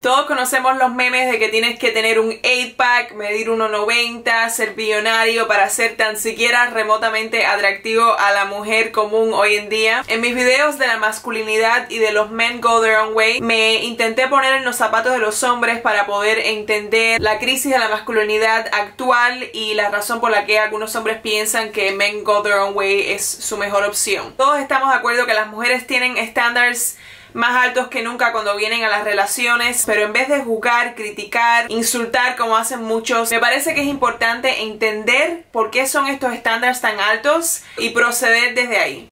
Todos conocemos los memes de que tienes que tener un 8-pack, medir 1,90, ser billonario para ser tan siquiera remotamente atractivo a la mujer común hoy en día. En mis videos de la masculinidad y de los men go their own way, me intenté poner en los zapatos de los hombres para poder entender la crisis de la masculinidad actual y la razón por la que algunos hombres piensan que men go their own way es su mejor opción. Todos estamos de acuerdo que las mujeres tienen estándares más altos que nunca cuando vienen a las relaciones, pero en vez de juzgar, criticar, insultar como hacen muchos, me parece que es importante entender por qué son estos estándares tan altos y proceder desde ahí.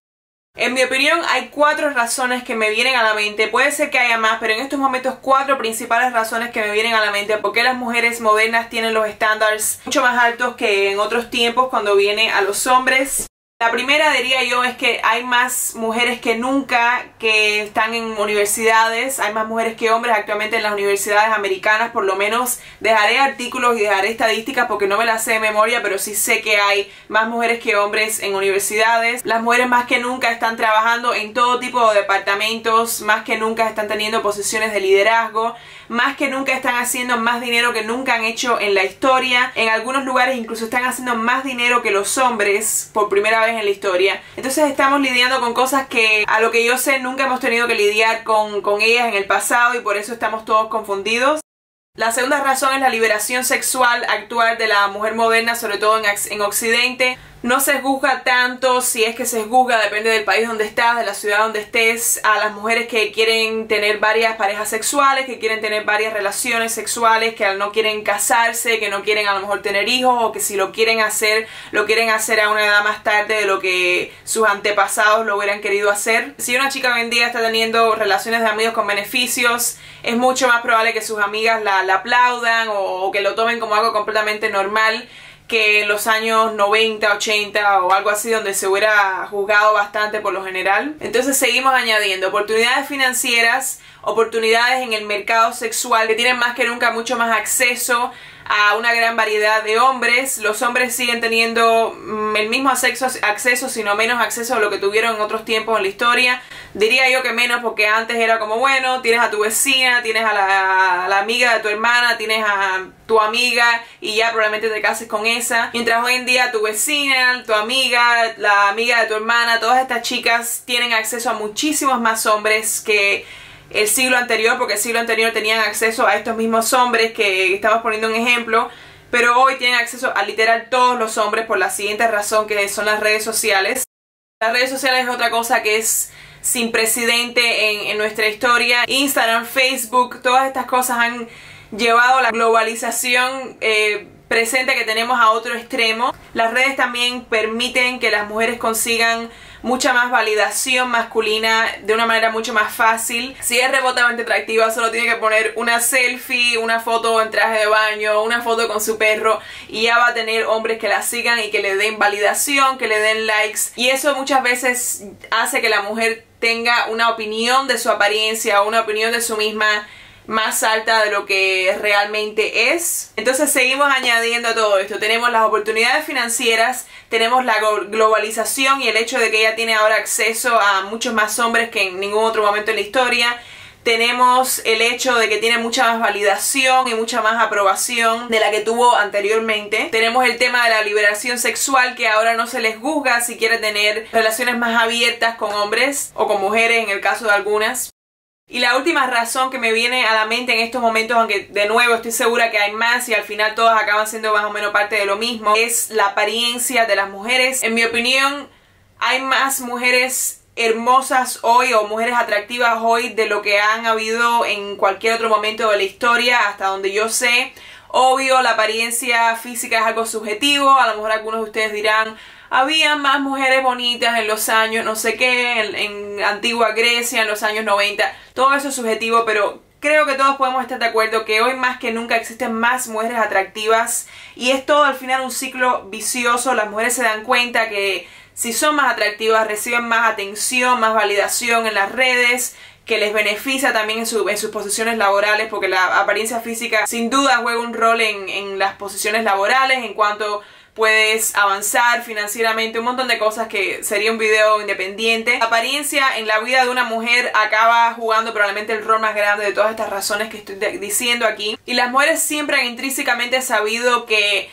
En mi opinión hay cuatro razones que me vienen a la mente, puede ser que haya más, pero en estos momentos cuatro principales razones que me vienen a la mente por qué las mujeres modernas tienen los estándares mucho más altos que en otros tiempos cuando viene a los hombres. La primera diría yo es que hay más mujeres que nunca que están en universidades, hay más mujeres que hombres actualmente en las universidades americanas, por lo menos dejaré artículos y dejaré estadísticas porque no me las sé de memoria, pero sí sé que hay más mujeres que hombres en universidades. Las mujeres más que nunca están trabajando en todo tipo de departamentos, más que nunca están teniendo posiciones de liderazgo, más que nunca están haciendo más dinero que nunca han hecho en la historia. En algunos lugares incluso están haciendo más dinero que los hombres por primera vez en la historia. Entonces estamos lidiando con cosas que a lo que yo sé nunca hemos tenido que lidiar con, ellas en el pasado y por eso estamos todos confundidos. La segunda razón es la liberación sexual actual de la mujer moderna, sobre todo en Occidente no se juzga tanto, si es que se juzga, depende del país donde estás, de la ciudad donde estés, a las mujeres que quieren tener varias parejas sexuales, que quieren tener varias relaciones sexuales, que no quieren casarse, que no quieren a lo mejor tener hijos o que si lo quieren hacer, lo quieren hacer a una edad más tarde de lo que sus antepasados lo hubieran querido hacer. Si una chica hoy en día está teniendo relaciones de amigos con beneficios, es mucho más probable que sus amigas la, aplaudan o que lo tomen como algo completamente normal que los años 90, 80 o algo así donde se hubiera juzgado bastante por lo general. Entonces seguimos añadiendo oportunidades financieras, oportunidades en el mercado sexual que tienen más que nunca mucho más acceso a una gran variedad de hombres. Los hombres siguen teniendo mm, el mismo acceso, acceso, sino menos acceso a lo que tuvieron en otros tiempos en la historia. Diría yo que menos porque antes era como, bueno, tienes a tu vecina, tienes a la, amiga de tu hermana, tienes a tu amiga y ya probablemente te cases con esa. Mientras hoy en día tu vecina, tu amiga, la amiga de tu hermana, todas estas chicas tienen acceso a muchísimos más hombres que el siglo anterior, porque el siglo anterior tenían acceso a estos mismos hombres que estamos poniendo un ejemplo, pero hoy tienen acceso a literal todos los hombres por la siguiente razón que son las redes sociales. Las redes sociales es otra cosa que es sin precedente en, nuestra historia. Instagram, Facebook, todas estas cosas han llevado la globalización eh, presente que tenemos a otro extremo. Las redes también permiten que las mujeres consigan mucha más validación masculina de una manera mucho más fácil. Si es remotamente atractiva, solo tiene que poner una selfie, una foto en traje de baño, una foto con su perro y ya va a tener hombres que la sigan y que le den validación, que le den likes. Y eso muchas veces hace que la mujer tenga una opinión de su apariencia, una opinión de su misma más alta de lo que realmente es. Entonces seguimos añadiendo a todo esto. Tenemos las oportunidades financieras, tenemos la globalización y el hecho de que ella tiene ahora acceso a muchos más hombres que en ningún otro momento en la historia. Tenemos el hecho de que tiene mucha más validación y mucha más aprobación de la que tuvo anteriormente. Tenemos el tema de la liberación sexual que ahora no se les juzga si quiere tener relaciones más abiertas con hombres o con mujeres en el caso de algunas. Y la última razón que me viene a la mente en estos momentos, aunque de nuevo estoy segura que hay más y al final todas acaban siendo más o menos parte de lo mismo, es la apariencia de las mujeres. En mi opinión, hay más mujeres hermosas hoy o mujeres atractivas hoy de lo que han habido en cualquier otro momento de la historia, hasta donde yo sé. Obvio, la apariencia física es algo subjetivo, a lo mejor algunos de ustedes dirán, había más mujeres bonitas en los años no sé qué, en, antigua Grecia, en los años 90, todo eso es subjetivo, pero creo que todos podemos estar de acuerdo que hoy más que nunca existen más mujeres atractivas. Y es todo al final un ciclo vicioso, las mujeres se dan cuenta que si son más atractivas reciben más atención, más validación en las redes, que les beneficia también en, su, en, sus posiciones laborales, porque la apariencia física sin duda juega un rol en, en las posiciones laborales en cuanto puedes avanzar financieramente, un montón de cosas que sería un video independiente. La apariencia en la vida de una mujer acaba jugando probablemente el rol más grande de todas estas razones que estoy diciendo aquí. Y las mujeres siempre han intrínsecamente sabido que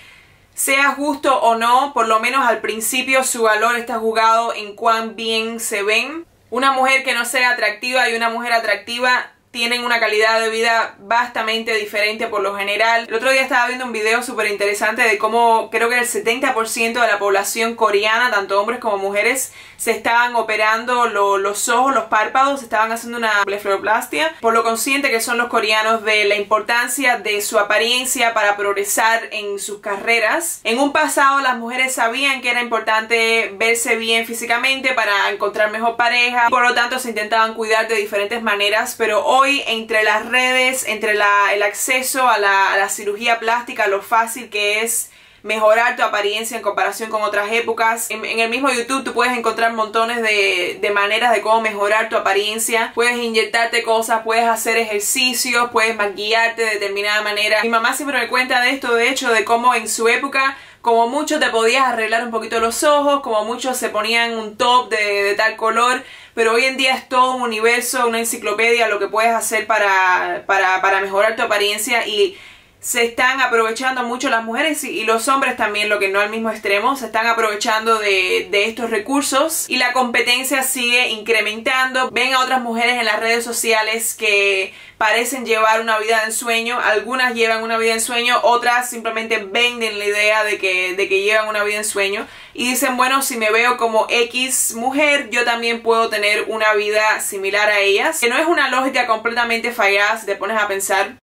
sea justo o no, por lo menos al principio su valor está jugado en cuán bien se ven. Una mujer que no sea atractiva y una mujer atractiva tienen una calidad de vida bastante diferente por lo general. El otro día estaba viendo un video súper interesante de cómo creo que el 70% de la población coreana, tanto hombres como mujeres, se estaban operando los ojos, los párpados, estaban haciendo una blefaroplastia, por lo consciente que son los coreanos de la importancia de su apariencia para progresar en sus carreras. En un pasado las mujeres sabían que era importante verse bien físicamente para encontrar mejor pareja, por lo tanto se intentaban cuidar de diferentes maneras, pero hoy entre las redes, entre el acceso a la, cirugía plástica, lo fácil que es mejorar tu apariencia en comparación con otras épocas. En, el mismo YouTube tú puedes encontrar montones de, de, maneras de cómo mejorar tu apariencia. Puedes inyectarte cosas, puedes hacer ejercicios, puedes maquillarte de determinada manera. Mi mamá siempre me cuenta de esto, de hecho, de cómo en su época como mucho te podías arreglar un poquito los ojos, como muchos se ponían un top de, tal color, pero hoy en día es todo un universo, una enciclopedia, lo que puedes hacer para, para, para mejorar tu apariencia y se están aprovechando mucho las mujeres y, los hombres también, lo que no al mismo extremo, se están aprovechando de, de, estos recursos y la competencia sigue incrementando. Ven a otras mujeres en las redes sociales que parecen llevar una vida de ensueño, algunas llevan una vida de ensueño, otras simplemente venden la idea de que, de que llevan una vida de ensueño y dicen, bueno, si me veo como X mujer, yo también puedo tener una vida similar a ellas, que no es una lógica completamente fallada si te pones a pensar.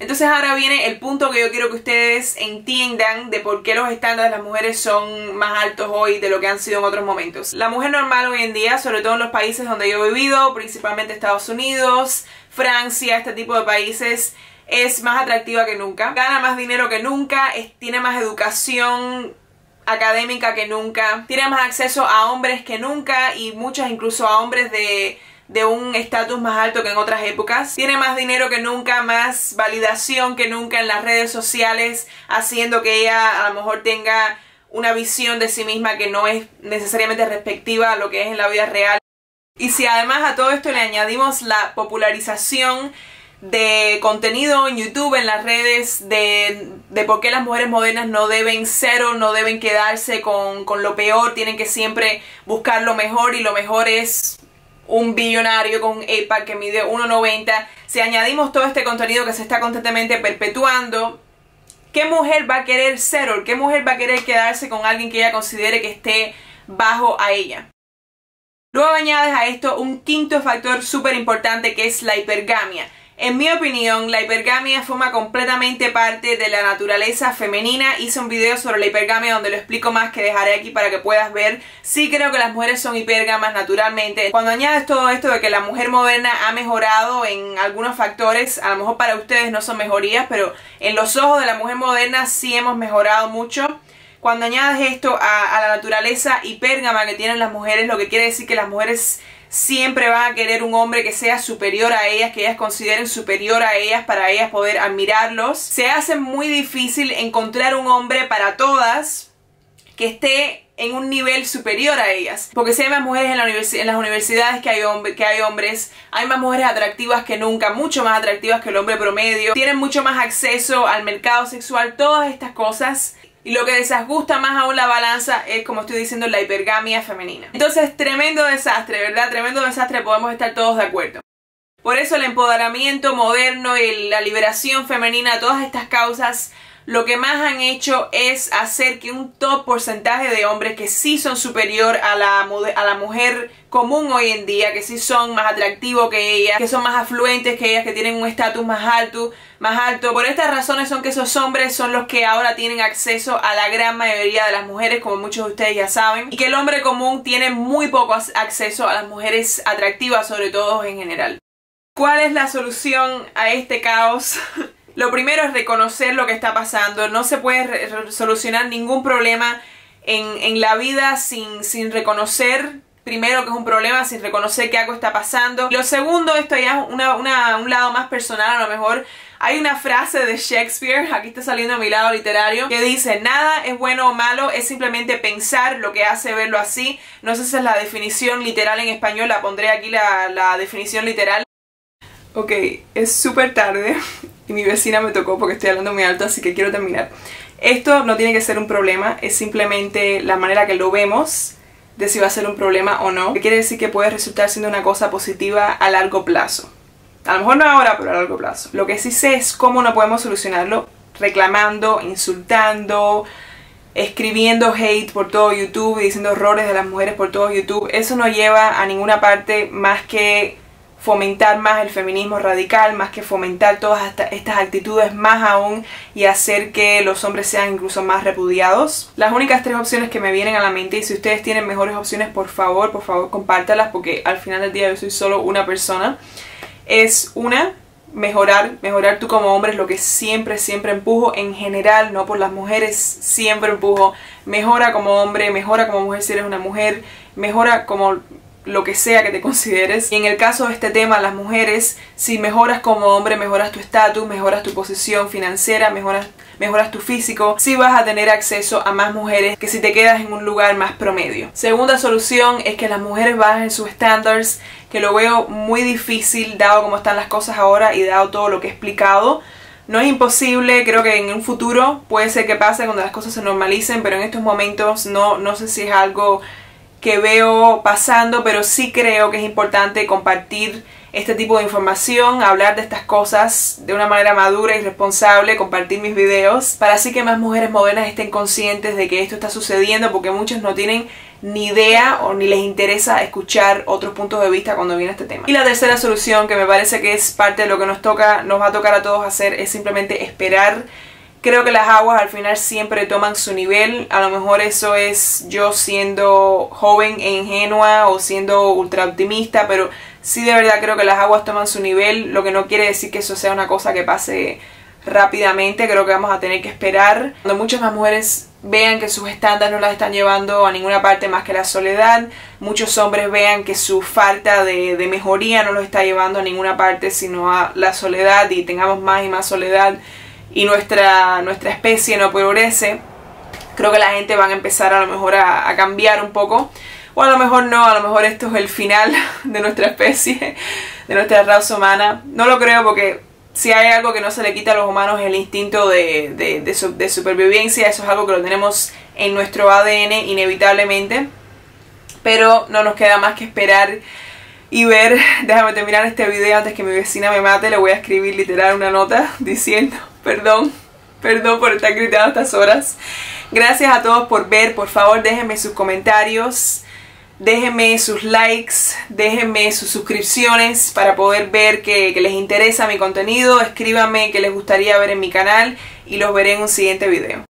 Entonces ahora viene el punto que yo quiero que ustedes entiendan de por qué los estándares de las mujeres son más altos hoy de lo que han sido en otros momentos. La mujer normal hoy en día, sobre todo en los países donde yo he vivido, principalmente Estados Unidos, Francia, este tipo de países, es más atractiva que nunca. Gana más dinero que nunca, tiene más educación académica que nunca, tiene más acceso a hombres que nunca y muchas incluso a hombres de de un estatus más alto que en otras épocas. Tiene más dinero que nunca, más validación que nunca en las redes sociales, haciendo que ella a lo mejor tenga una visión de sí misma que no es necesariamente respectiva a lo que es en la vida real. Y si además a todo esto le añadimos la popularización de contenido en YouTube, en las redes, de, de por qué las mujeres modernas no deben ser o no deben quedarse con, con lo peor, tienen que siempre buscar lo mejor y lo mejor es un billonario con un APAC que mide 1,90. Si añadimos todo este contenido que se está constantemente perpetuando, ¿qué mujer va a querer ser o qué mujer va a querer quedarse con alguien que ella considere que esté bajo a ella? Luego añades a esto un quinto factor súper importante que es la hipergamia. En mi opinión, la hipergamia forma completamente parte de la naturaleza femenina. Hice un video sobre la hipergamia donde lo explico más que dejaré aquí para que puedas ver. Sí creo que las mujeres son hipergamas naturalmente. Cuando añades todo esto de que la mujer moderna ha mejorado en algunos factores, a lo mejor para ustedes no son mejorías, pero en los ojos de la mujer moderna sí hemos mejorado mucho. Cuando añades esto a, la naturaleza hipergama que tienen las mujeres, lo que quiere decir que las mujeres siempre van a querer un hombre que sea superior a ellas, que ellas consideren superior a ellas para ellas poder admirarlos. Se hace muy difícil encontrar un hombre para todas que esté en un nivel superior a ellas. Porque si hay más mujeres en, la en las universidades que hay, que hay hombres, hay más mujeres atractivas que nunca, mucho más atractivas que el hombre promedio, tienen mucho más acceso al mercado sexual, todas estas cosas y lo que desajusta más aún la balanza es, como estoy diciendo, la hipergamia femenina. Entonces, tremendo desastre, ¿verdad? Tremendo desastre, podemos estar todos de acuerdo. Por eso el empoderamiento moderno y la liberación femenina, todas estas causas lo que más han hecho es hacer que un top porcentaje de hombres que sí son superior a la, a la mujer común hoy en día, que sí son más atractivos que ella, que son más afluentes que ellas, que tienen un estatus más alto, más alto. Por estas razones son que esos hombres son los que ahora tienen acceso a la gran mayoría de las mujeres, como muchos de ustedes ya saben, y que el hombre común tiene muy poco acceso a las mujeres atractivas, sobre todo en general. ¿Cuál es la solución a este caos? Lo primero es reconocer lo que está pasando. No se puede solucionar ningún problema en, en la vida sin, sin reconocer primero que es un problema sin reconocer que algo está pasando. Lo segundo, esto ya es una, una, un lado más personal a lo mejor. Hay una frase de Shakespeare, aquí está saliendo mi lado literario, que dice, nada es bueno o malo, es simplemente pensar lo que hace verlo así. No sé si es la definición literal en español, la pondré aquí la, la definición literal. Ok, es súper tarde y mi vecina me tocó porque estoy hablando muy alto, así que quiero terminar. Esto no tiene que ser un problema, es simplemente la manera que lo vemos de si va a ser un problema o no. Que quiere decir que puede resultar siendo una cosa positiva a largo plazo. A lo mejor no ahora, pero a largo plazo. Lo que sí sé es cómo no podemos solucionarlo reclamando, insultando, escribiendo hate por todo YouTube, diciendo errores de las mujeres por todo YouTube. Eso no lleva a ninguna parte más que fomentar más el feminismo radical, más que fomentar todas estas actitudes más aún y hacer que los hombres sean incluso más repudiados. Las únicas tres opciones que me vienen a la mente y si ustedes tienen mejores opciones por favor, por favor compártalas porque al final del día yo soy solo una persona. Es una, mejorar, mejorar tú como hombre es lo que siempre, siempre empujo en general, no por las mujeres, siempre empujo, mejora como hombre, mejora como mujer si eres una mujer, mejora como lo que sea que te consideres. Y en el caso de este tema, las mujeres, si mejoras como hombre, mejoras tu estatus, mejoras tu posición financiera, mejoras, mejoras tu físico, si vas a tener acceso a más mujeres que si te quedas en un lugar más promedio. Segunda solución es que las mujeres bajen sus estándares, que lo veo muy difícil dado cómo están las cosas ahora y dado todo lo que he explicado. No es imposible, creo que en un futuro puede ser que pase cuando las cosas se normalicen, pero en estos momentos no, no sé si es algo que veo pasando, pero sí creo que es importante compartir este tipo de información, hablar de estas cosas de una manera madura y responsable, compartir mis videos, para así que más mujeres modernas estén conscientes de que esto está sucediendo, porque muchos no tienen ni idea o ni les interesa escuchar otros puntos de vista cuando viene este tema. Y la tercera solución, que me parece que es parte de lo que nos toca, nos va a tocar a todos hacer, es simplemente esperar Creo que las aguas al final siempre toman su nivel. A lo mejor eso es yo siendo joven e ingenua o siendo ultra optimista, pero sí de verdad creo que las aguas toman su nivel, lo que no quiere decir que eso sea una cosa que pase rápidamente, creo que vamos a tener que esperar. Cuando muchas más mujeres vean que sus estándares no las están llevando a ninguna parte más que la soledad, muchos hombres vean que su falta de, de mejoría no los está llevando a ninguna parte sino a la soledad y tengamos más y más soledad y nuestra, nuestra especie no progrese, creo que la gente va a empezar a lo mejor a, cambiar un poco. O a lo mejor no, a lo mejor esto es el final de nuestra especie, de nuestra raza humana. No lo creo porque si hay algo que no se le quita a los humanos es el instinto de, de, de, supervivencia. Eso es algo que lo tenemos en nuestro ADN inevitablemente. Pero no nos queda más que esperar y ver, déjame terminar este video antes que mi vecina me mate, le voy a escribir literal una nota diciendo Perdón, perdón por estar gritando estas horas. Gracias a todos por ver. Por favor, déjenme sus comentarios. Déjenme sus likes, déjenme sus suscripciones para poder ver que, que les interesa mi contenido. Escríbanme qué les gustaría ver en mi canal y los veré en un siguiente video.